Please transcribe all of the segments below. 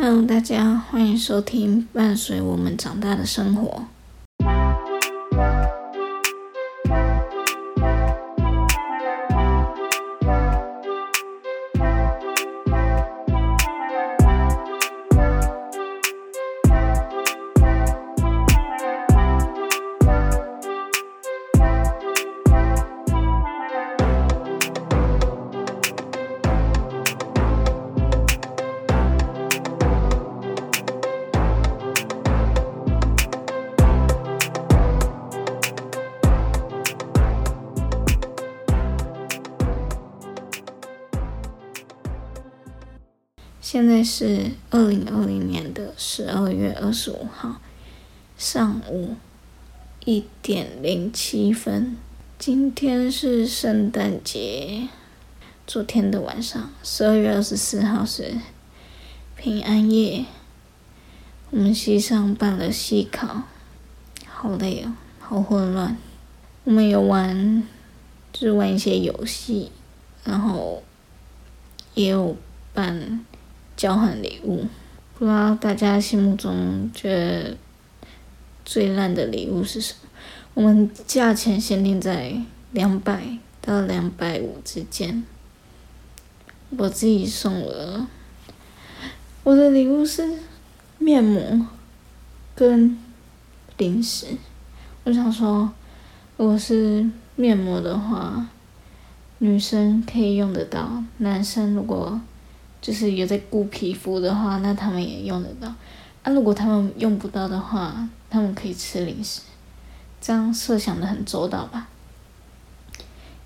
Hello，大家欢迎收听伴随我们长大的生活。是二零二零年的十二月二十五号上午一点零七分。今天是圣诞节，昨天的晚上十二月二十四号是平安夜。我们系上办了系考，好累哦，好混乱。我们有玩，就是玩一些游戏，然后也有办。交换礼物，不知道大家心目中觉得最烂的礼物是什么？我们价钱限定在两百到两百五之间。我自己送了，我的礼物是面膜跟零食。我想说，如果是面膜的话，女生可以用得到，男生如果。就是有在顾皮肤的话，那他们也用得到。啊，如果他们用不到的话，他们可以吃零食。这样设想的很周到吧？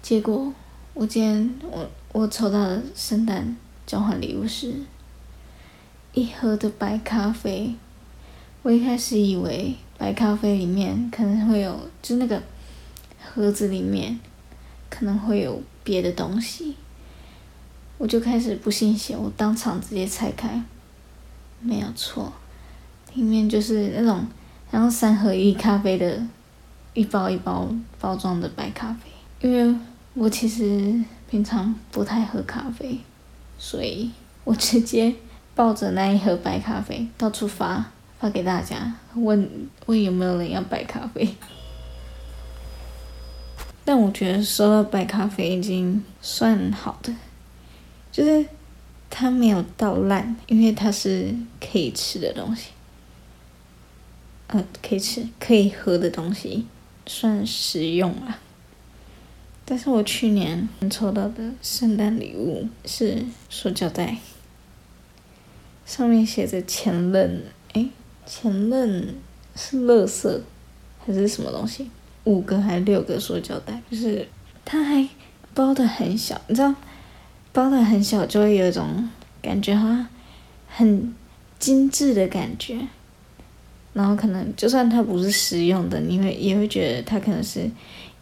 结果我今天我我抽到的圣诞交换礼物是一盒的白咖啡。我一开始以为白咖啡里面可能会有，就那个盒子里面可能会有别的东西。我就开始不信邪，我当场直接拆开，没有错，里面就是那种然后三合一咖啡的，一包一包包装的白咖啡。因为我其实平常不太喝咖啡，所以我直接抱着那一盒白咖啡到处发，发给大家，问问有没有人要白咖啡。但我觉得收到白咖啡已经算好的。就是它没有到烂，因为它是可以吃的东西，呃，可以吃、可以喝的东西，算实用了。但是我去年抽到的圣诞礼物是塑胶袋，上面写着“前任”，哎，前任是乐色还是什么东西？五个还是六个塑胶袋？就是它还包的很小，你知道？包的很小，就会有一种感觉，好像很精致的感觉。然后可能就算它不是实用的，你会也会觉得它可能是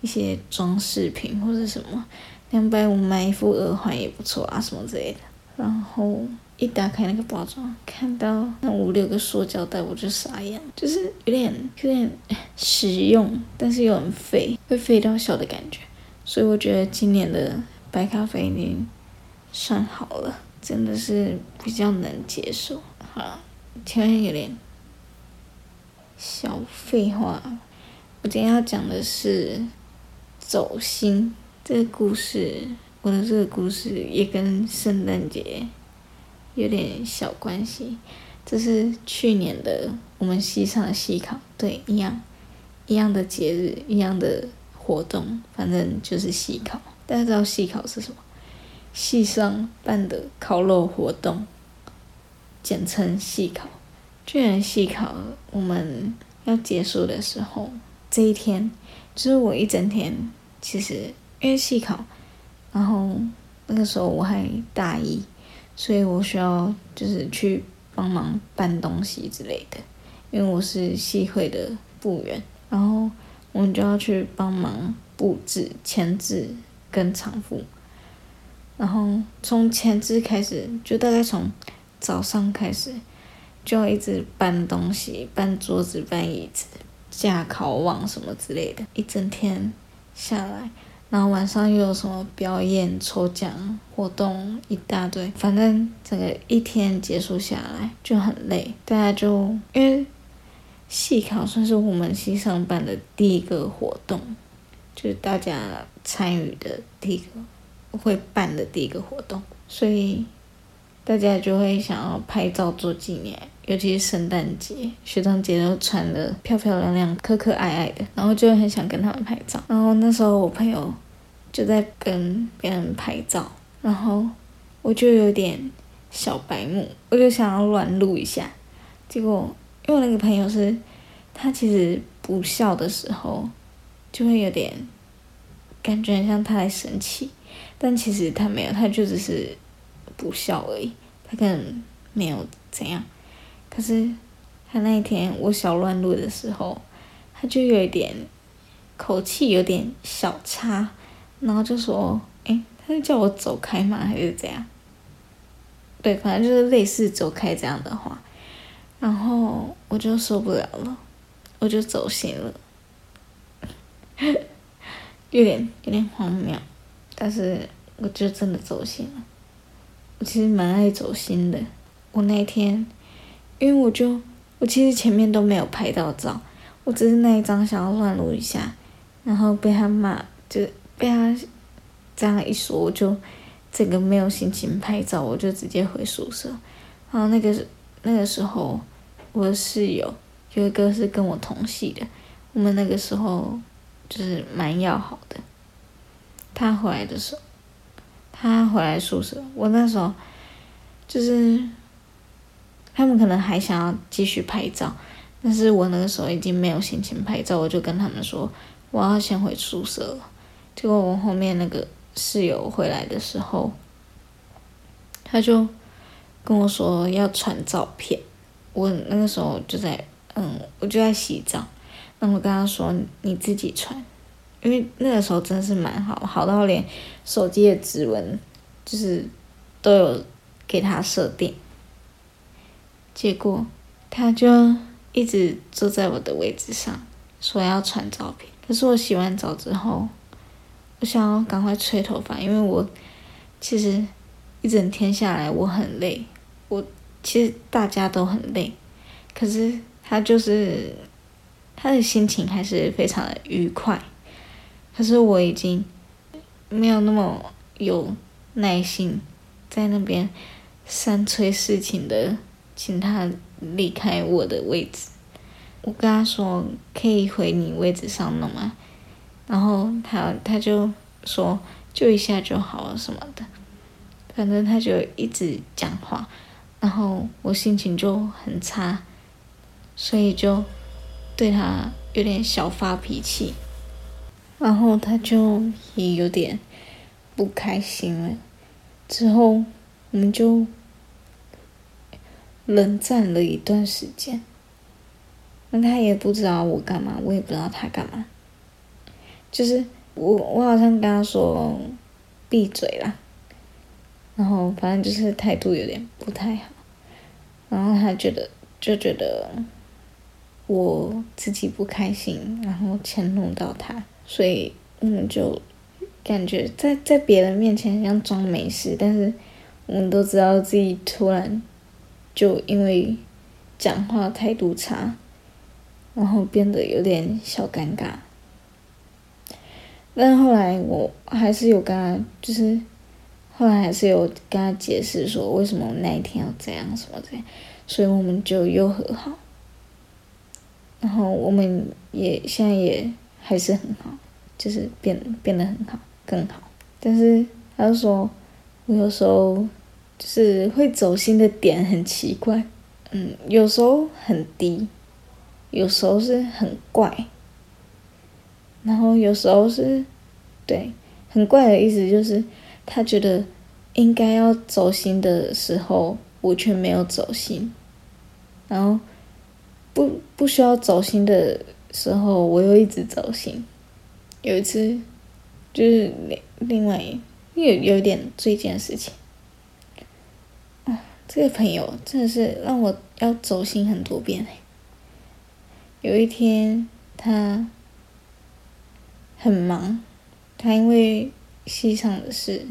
一些装饰品或者什么。两百五买一副耳环也不错啊，什么之类的。然后一打开那个包装，看到那五六个塑胶袋，我就傻眼，就是有点有点实用，但是又很废，会废到小的感觉。所以我觉得今年的白咖啡已经。算好了，真的是比较能接受。好，前面有点小废话。我今天要讲的是走心这个故事。我的这个故事也跟圣诞节有点小关系。这是去年的我们西上的西考，对，一样，一样的节日，一样的活动，反正就是西考。大家知道西考是什么？系上办的烤肉活动，简称系考。去年系考我们要结束的时候，这一天就是我一整天，其实因为系考，然后那个时候我还大一，所以我需要就是去帮忙搬东西之类的，因为我是系会的部员，然后我们就要去帮忙布置、签字跟场布。然后从前置开始，就大概从早上开始，就要一直搬东西，搬桌子、搬椅子、架烤网什么之类的，一整天下来，然后晚上又有什么表演、抽奖活动一大堆，反正整个一天结束下来就很累。大家就因为系考算是我们系上办的第一个活动，就是大家参与的第一个会办的第一个活动，所以大家就会想要拍照做纪念。尤其是圣诞节，学长姐都穿的漂漂亮亮、可可爱爱的，然后就很想跟他们拍照。然后那时候我朋友就在跟别人拍照，然后我就有点小白目，我就想要乱录一下。结果因为那个朋友是，他其实不笑的时候，就会有点感觉很像他在生气，但其实他没有，他就只是不笑而已，他可能没有怎样。可是，他那一天我小乱录的时候，他就有一点口气有点小差，然后就说：“哎，他就叫我走开嘛，还是怎样？”对，反正就是类似走开这样的话，然后我就受不了了，我就走心了，有点有点荒谬，但是我就真的走心了。我其实蛮爱走心的，我那天。因为我就我其实前面都没有拍到照，我只是那一张想要乱录一下，然后被他骂，就被他这样一说，我就整个没有心情拍照，我就直接回宿舍。然后那个那个时候，我的室友有一个是跟我同系的，我们那个时候就是蛮要好的。他回来的时候，他回来宿舍，我那时候就是。他们可能还想要继续拍照，但是我那个时候已经没有心情拍照，我就跟他们说我要先回宿舍了。结果我后面那个室友回来的时候，他就跟我说要传照片。我那个时候就在嗯，我就在洗澡，那我跟他说你自己传，因为那个时候真的是蛮好，好到连手机的指纹就是都有给他设定。结果，他就一直坐在我的位置上，说要传照片。可是我洗完澡之后，我想要赶快吹头发，因为我其实一整天下来我很累。我其实大家都很累，可是他就是他的心情还是非常的愉快。可是我已经没有那么有耐心在那边三催四请的。请他离开我的位置，我跟他说可以回你位置上弄吗？然后他他就说就一下就好了什么的，反正他就一直讲话，然后我心情就很差，所以就对他有点小发脾气，然后他就也有点不开心了，之后我们就。冷战了一段时间，那他也不知道我干嘛，我也不知道他干嘛。就是我，我好像跟他说闭嘴啦，然后反正就是态度有点不太好，然后他觉得就觉得我自己不开心，然后迁怒到他，所以我们就感觉在在别人面前像装没事，但是我们都知道自己突然。就因为讲话态度差，然后变得有点小尴尬。但后来我还是有跟他，就是后来还是有跟他解释说为什么那一天要这样什么的，所以我们就又和好。然后我们也现在也还是很好，就是变变得很好，更好。但是他就说，我有时候。就是会走心的点很奇怪，嗯，有时候很低，有时候是很怪，然后有时候是，对，很怪的意思就是他觉得应该要走心的时候，我却没有走心，然后不不需要走心的时候，我又一直走心。有一次，就是另另外有有一点这件事情。这个朋友真的是让我要走心很多遍有一天他很忙，他因为戏上的事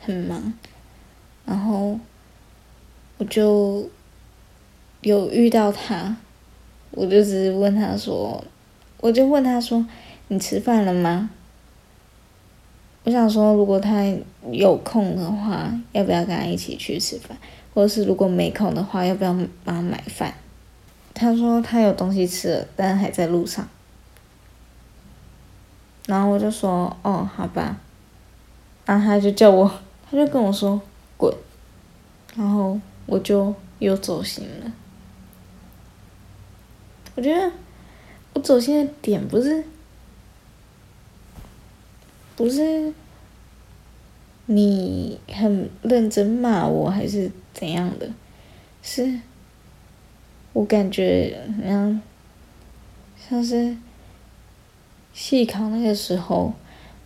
很忙，然后我就有遇到他，我就只是问他说，我就问他说，你吃饭了吗？我想说，如果他有空的话，要不要跟他一起去吃饭？或者是如果没空的话，要不要帮他买饭？他说他有东西吃了，但还在路上。然后我就说：“哦，好吧。”然后他就叫我，他就跟我说：“滚。”然后我就又走心了。我觉得我走心的点不是，不是你很认真骂我还是怎样的，是。我感觉，像像是细考那个时候，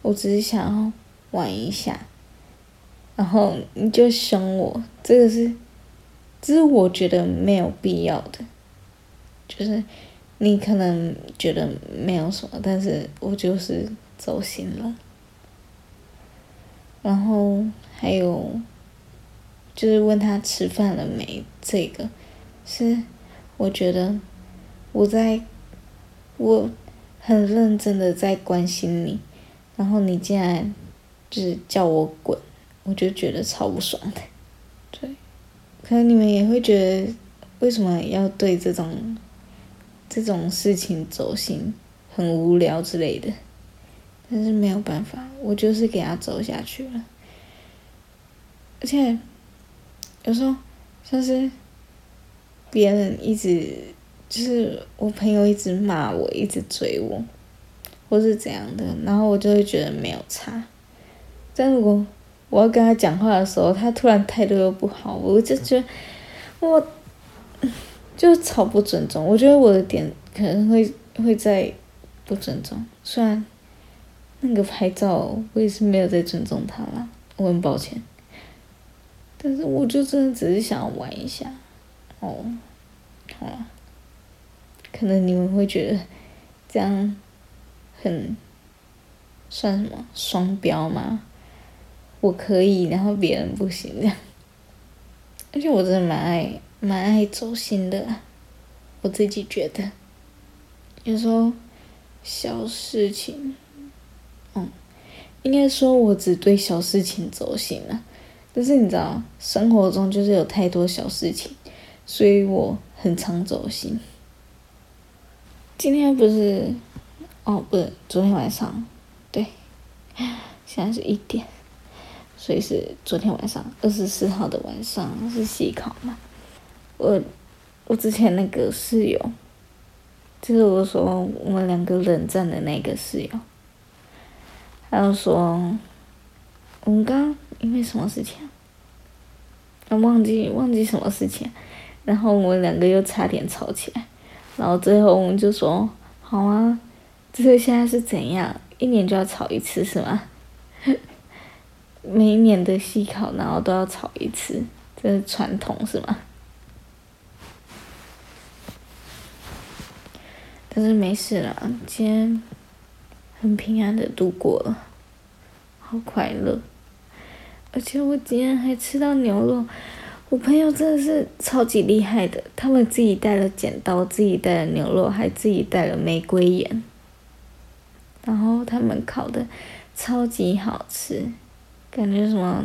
我只是想要玩一下，然后你就凶我，这个是，这是我觉得没有必要的，就是你可能觉得没有什么，但是我就是走心了。然后还有，就是问他吃饭了没，这个是。我觉得我在，我很认真的在关心你，然后你竟然就是叫我滚，我就觉得超不爽的。对，可能你们也会觉得为什么要对这种这种事情走心，很无聊之类的，但是没有办法，我就是给他走下去了。而且有时候像是。别人一直就是我朋友一直骂我，一直追我，或是怎样的，然后我就会觉得没有差。但如果我要跟他讲话的时候，他突然态度又不好，我就觉得我就超不尊重。我觉得我的点可能会会在不尊重，虽然那个拍照我也是没有在尊重他啦，我很抱歉。但是我就真的只是想玩一下。哦，好，可能你们会觉得这样很算什么双标吗？我可以，然后别人不行这样。而且我真的蛮爱蛮爱走心的，我自己觉得，有时候小事情，嗯，应该说我只对小事情走心了，但是你知道，生活中就是有太多小事情。所以我很常走心。今天不是，哦，不是，昨天晚上，对，现在是一点，所以是昨天晚上二十四号的晚上是细考嘛。我我之前那个室友，就是我说我们两个冷战的那个室友，他就说我们刚因为什么事情，我忘记忘记什么事情。然后我们两个又差点吵起来，然后最后我们就说：“好啊，这个现在是怎样？一年就要吵一次是吗？每一年的戏考，然后都要吵一次，这是传统是吗？”但是没事了，今天很平安的度过了，好快乐，而且我今天还吃到牛肉。我朋友真的是超级厉害的，他们自己带了剪刀，自己带了牛肉，还自己带了玫瑰盐，然后他们烤的超级好吃，感觉什么，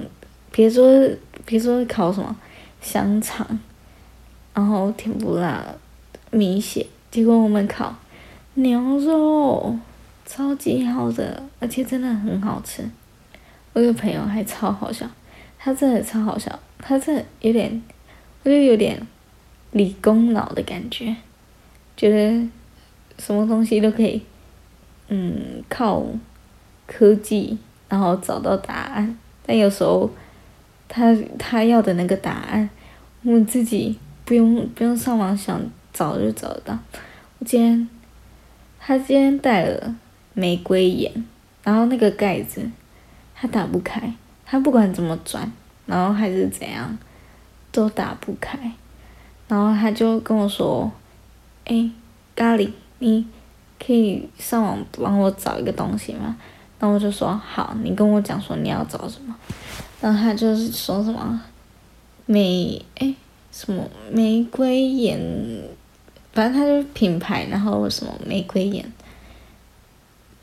别说别说烤什么香肠，然后甜不辣米血，结果我们烤牛肉，超级好的，而且真的很好吃。我有个朋友还超好笑，他真的超好笑。他真的有点，我就有点理工脑的感觉，觉得什么东西都可以，嗯，靠科技然后找到答案。但有时候他他要的那个答案，我自己不用不用上网想找就找得到。我今天他今天带了玫瑰盐，然后那个盖子他打不开，他不管怎么转。然后还是怎样，都打不开，然后他就跟我说：“哎，咖喱，你可以上网帮我找一个东西吗？”然后我就说好，你跟我讲说你要找什么，然后他就是说什么玫哎什么玫瑰眼，反正他就是品牌，然后什么玫瑰眼，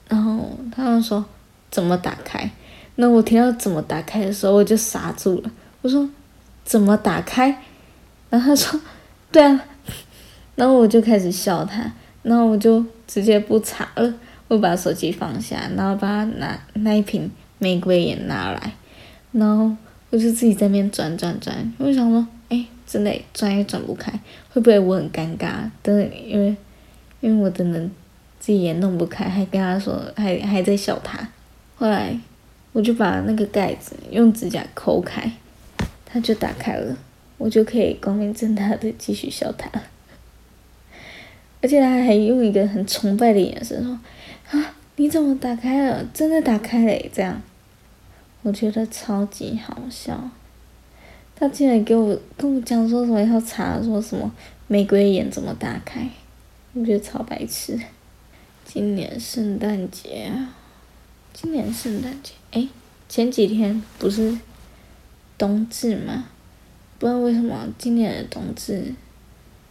然后他们说怎么打开，那我听到怎么打开的时候我就傻住了，我说怎么打开，然后他说对啊，然后我就开始笑他，然后我就直接不查了。我把手机放下，然后把拿那一瓶玫瑰盐拿来，然后我就自己在那边转转转。我想说，真的转也转不开，会不会我很尴尬？等因为因为我真的自己也弄不开，还跟他说，还还在笑他。后来我就把那个盖子用指甲抠开，它就打开了，我就可以光明正大的继续笑他。而且他还用一个很崇拜的眼神说。啊！你怎么打开了？真的打开了，这样，我觉得超级好笑。他竟然给我跟我讲说什么要查，说什么玫瑰眼怎么打开，我觉得超白痴。今年圣诞节啊，今年圣诞节，哎，前几天不是冬至吗？不知道为什么今年的冬至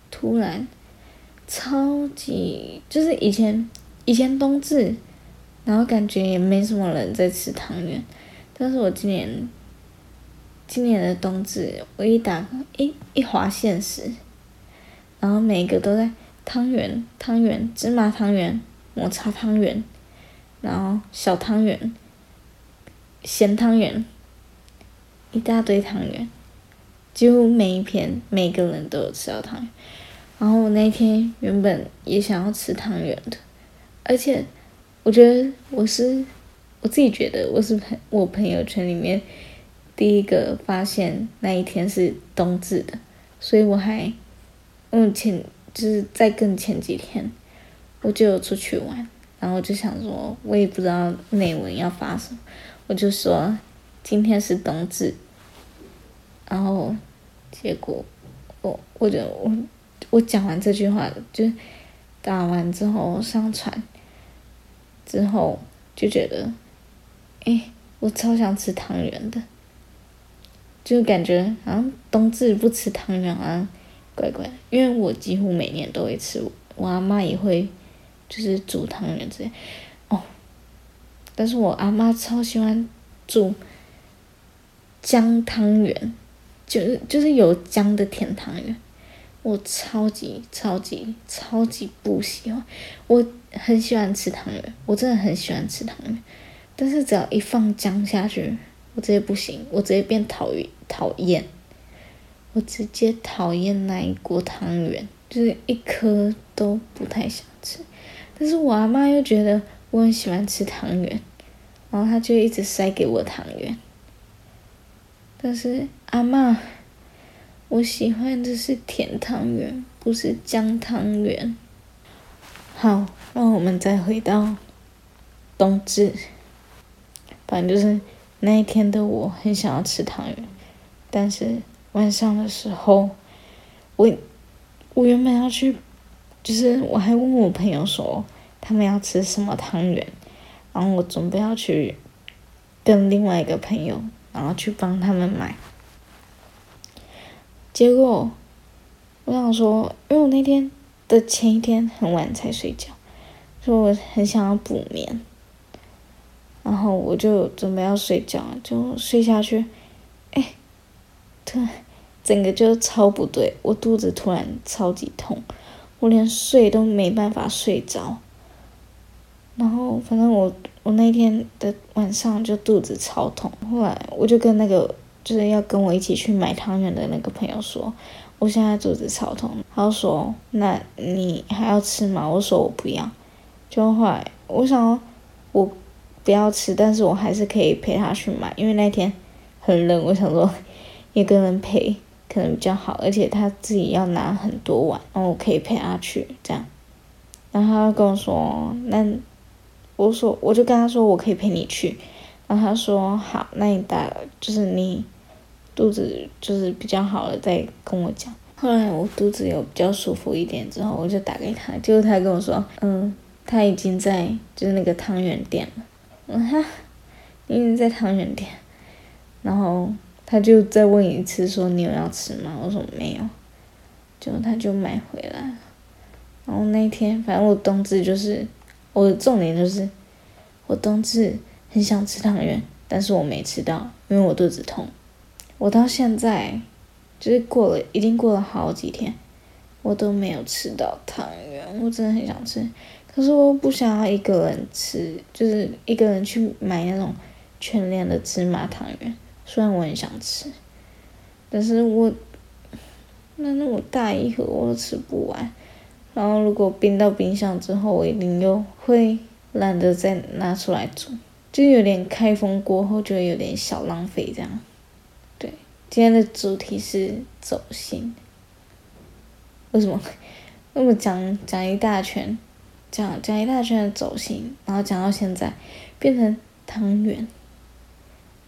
突然超级，就是以前。以前冬至，然后感觉也没什么人在吃汤圆，但是我今年，今年的冬至，我一打一一划现实，然后每个都在汤圆、汤圆、芝麻汤圆、抹茶汤圆，然后小汤圆、咸汤圆，一大堆汤圆，几乎每一篇每个人都有吃到汤圆，然后我那天原本也想要吃汤圆的。而且，我觉得我是我自己觉得我是朋我朋友圈里面第一个发现那一天是冬至的，所以我还嗯前就是在更前几天我就有出去玩，然后就想说我也不知道内文要发什么，我就说今天是冬至，然后结果我我就我我讲完这句话就打完之后上传。之后就觉得，哎，我超想吃汤圆的，就感觉好像冬至不吃汤圆啊，怪怪的。因为我几乎每年都会吃，我阿妈也会，就是煮汤圆之类。哦，但是我阿妈超喜欢煮姜汤圆，就是就是有姜的甜汤圆。我超级超级超级不喜欢，我很喜欢吃汤圆，我真的很喜欢吃汤圆，但是只要一放姜下去，我直接不行，我直接变讨厌讨厌，我直接讨厌那一锅汤圆，就是一颗都不太想吃。但是我阿妈又觉得我很喜欢吃汤圆，然后她就一直塞给我汤圆，但是阿妈。我喜欢的是甜汤圆，不是姜汤圆。好，让我们再回到冬至。反正就是那一天的我很想要吃汤圆，但是晚上的时候，我我原本要去，就是我还问我朋友说他们要吃什么汤圆，然后我准备要去跟另外一个朋友，然后去帮他们买。结果，我想说，因为我那天的前一天很晚才睡觉，所以我很想要补眠。然后我就准备要睡觉，就睡下去，哎，突然整个就超不对，我肚子突然超级痛，我连睡都没办法睡着。然后反正我我那天的晚上就肚子超痛，后来我就跟那个。就是要跟我一起去买汤圆的那个朋友说，我现在肚子超痛。他说：“那你还要吃吗？”我说：“我不要。”就后来我想，我不要吃，但是我还是可以陪他去买，因为那天很冷。我想说，一个人陪可能比较好，而且他自己要拿很多碗，然后我可以陪他去这样。然后他跟我说：“那我说，我就跟他说，我可以陪你去。”然后他说好，那你打就是你肚子就是比较好了，再跟我讲。后来我肚子有比较舒服一点之后，我就打给他，结果他跟我说，嗯，他已经在就是那个汤圆店了。嗯哈，你在汤圆店，然后他就再问一次说你有要吃吗？我说没有，就他就买回来，然后那天反正我冬至就是我的重点就是我冬至很想吃汤圆，但是我没吃到，因为我肚子痛，我到现在就是过了已经过了好几天，我都没有吃到汤圆，我真的很想吃。可是我不想要一个人吃，就是一个人去买那种全联的芝麻汤圆。虽然我很想吃，但是我那那么大一盒我都吃不完。然后如果冰到冰箱之后，我一定又会懒得再拿出来煮，就有点开封过后就有点小浪费这样。对，今天的主题是走心。为什么？那么讲讲一大圈？讲讲一大圈的走心，然后讲到现在变成汤圆，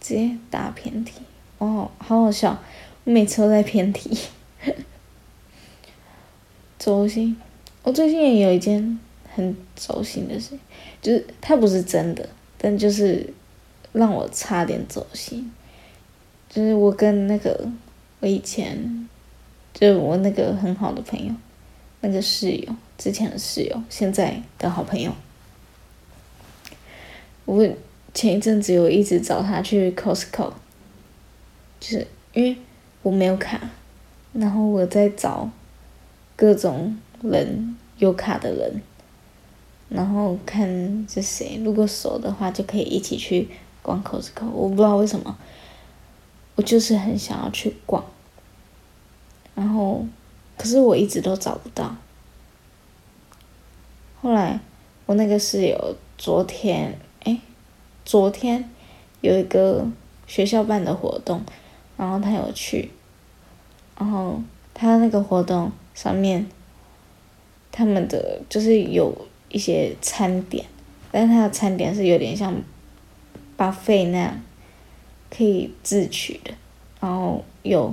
直接打偏题，哦，好好笑，我每次都在偏题。走心，我最近也有一件很走心的事，就是它不是真的，但就是让我差点走心，就是我跟那个我以前，就是我那个很好的朋友，那个室友。之前的室友，现在的好朋友。我前一阵子有一直找他去 Costco，就是因为我没有卡，然后我在找各种人有卡的人，然后看是谁，如果熟的话就可以一起去逛 Costco。我不知道为什么，我就是很想要去逛，然后可是我一直都找不到。后来，我那个室友昨天，哎，昨天有一个学校办的活动，然后他有去，然后他那个活动上面，他们的就是有一些餐点，但是他的餐点是有点像，buffet 那样，可以自取的，然后有，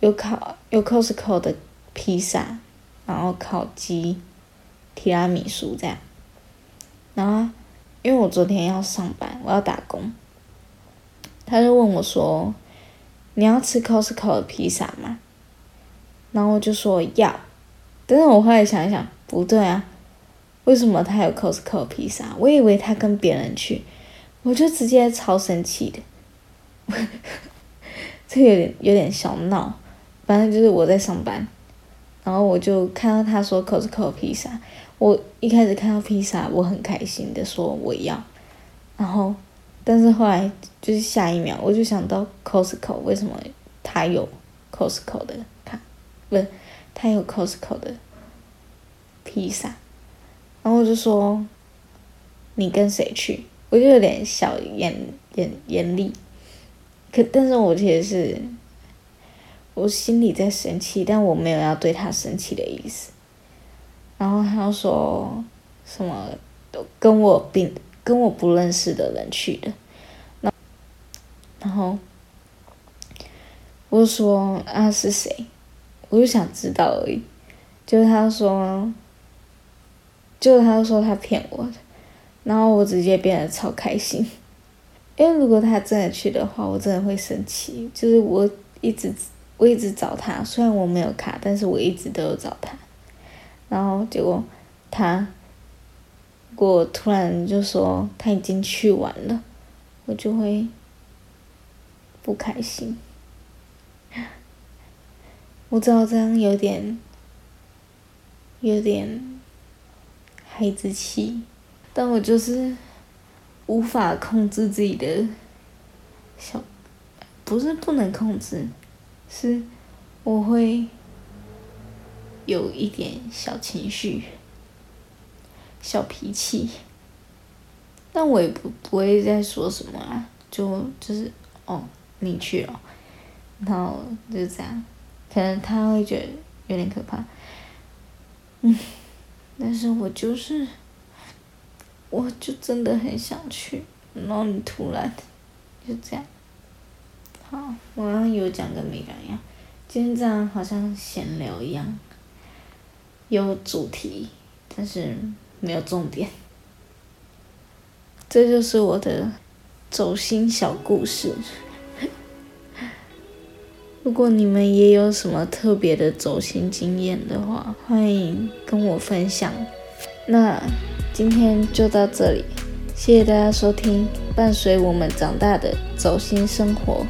有烤有 Costco 的披萨，然后烤鸡。提拉米苏这样，然后因为我昨天要上班，我要打工，他就问我说：“你要吃 Costco 的披萨吗？”然后我就说要，但是我后来想一想，不对啊，为什么他有 Costco 的披萨？我以为他跟别人去，我就直接超生气的，这个有点有点小闹，反正就是我在上班，然后我就看到他说 Costco 披萨。我一开始看到披萨，我很开心的说我要，然后，但是后来就是下一秒我就想到 Costco 为什么他有 Costco 的卡，不是他有 Costco 的披萨，然后我就说你跟谁去？我就有点小严严严厉，可但是我其实是我心里在生气，但我没有要对他生气的意思。然后他说什么都跟我并跟我不认识的人去的，那然后我说啊是谁？我就想知道而已。就是他说，就是他说他骗我的，然后我直接变得超开心，因为如果他真的去的话，我真的会生气。就是我一直我一直找他，虽然我没有卡，但是我一直都有找他。然后结果，他，我突然就说他已经去完了，我就会不开心。我知道这样有点，有点孩子气，但我就是无法控制自己的小，不是不能控制，是我会。有一点小情绪，小脾气，但我也不不会再说什么啊，就就是哦，你去了，然后就这样，可能他会觉得有点可怕，嗯，但是我就是，我就真的很想去，然后你突然就这样，好，我有讲跟没讲一样，今天这样好像闲聊一样。有主题，但是没有重点。这就是我的走心小故事。如果你们也有什么特别的走心经验的话，欢迎跟我分享。那今天就到这里，谢谢大家收听，伴随我们长大的走心生活。